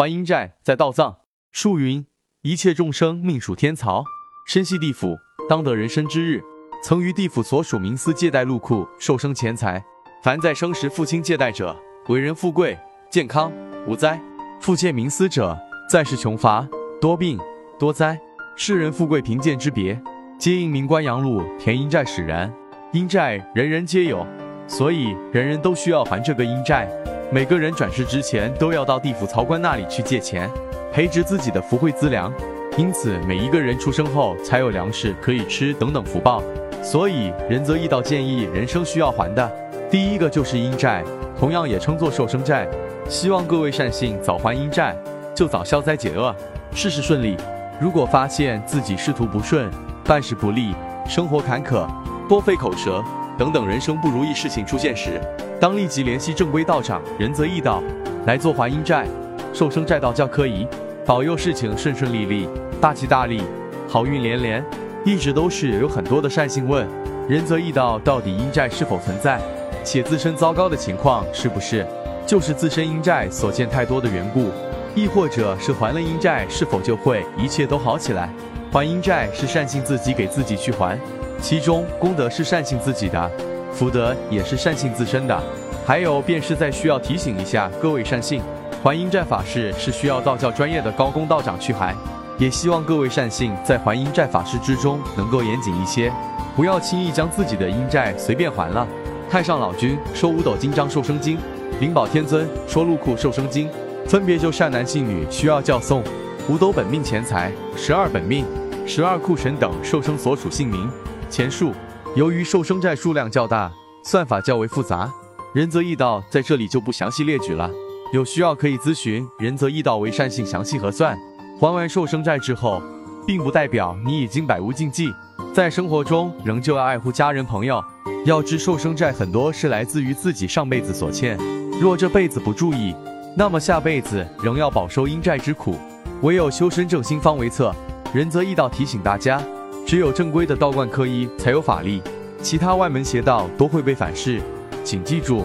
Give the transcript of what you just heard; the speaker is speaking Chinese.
还阴债在道藏。术云：一切众生命属天曹，身系地府，当得人身之日，曾于地府所属冥司借贷入库，受生钱财。凡在生时父亲借贷者，为人富贵、健康、无灾；复借冥司者，在世穷乏、多病、多灾。世人富贵贫贱之别，皆因冥官阳禄填阴债使然。阴债人人皆有，所以人人都需要还这个阴债。每个人转世之前，都要到地府曹官那里去借钱，培植自己的福慧资粮。因此，每一个人出生后才有粮食可以吃等等福报。所以，仁泽义道建议人生需要还的第一个就是阴债，同样也称作寿生债。希望各位善信早还阴债，就早消灾解厄，事事顺利。如果发现自己仕途不顺、办事不利、生活坎坷，多费口舌等等人生不如意事情出现时，当立即联系正规道长仁泽义道来做还阴债、寿生债道教科仪，保佑事情顺顺利利、大吉大利、好运连连。一直都是有很多的善信问仁泽义道到底阴债是否存在，且自身糟糕的情况是不是就是自身阴债所见太多的缘故，亦或者是还了阴债是否就会一切都好起来？还阴债是善信自己给自己去还。其中功德是善信自己的，福德也是善信自身的。还有便是在需要提醒一下各位善信，还阴债法事是需要道教专业的高公道长去还，也希望各位善信在还阴债法事之中能够严谨一些，不要轻易将自己的阴债随便还了。太上老君说五斗金章寿生经，灵宝天尊说禄库寿生经，分别就善男信女需要教诵五斗本命钱财、十二本命、十二库神等寿生所属姓名。前述，由于寿生债数量较大，算法较为复杂，仁泽义道在这里就不详细列举了。有需要可以咨询仁泽义道为善信详细核算。还完寿生债之后，并不代表你已经百无禁忌，在生活中仍旧要爱护家人朋友。要知寿生债很多是来自于自己上辈子所欠，若这辈子不注意，那么下辈子仍要饱受阴债之苦。唯有修身正心方为策。仁泽义道提醒大家。只有正规的道观科医才有法力，其他外门邪道都会被反噬，请记住。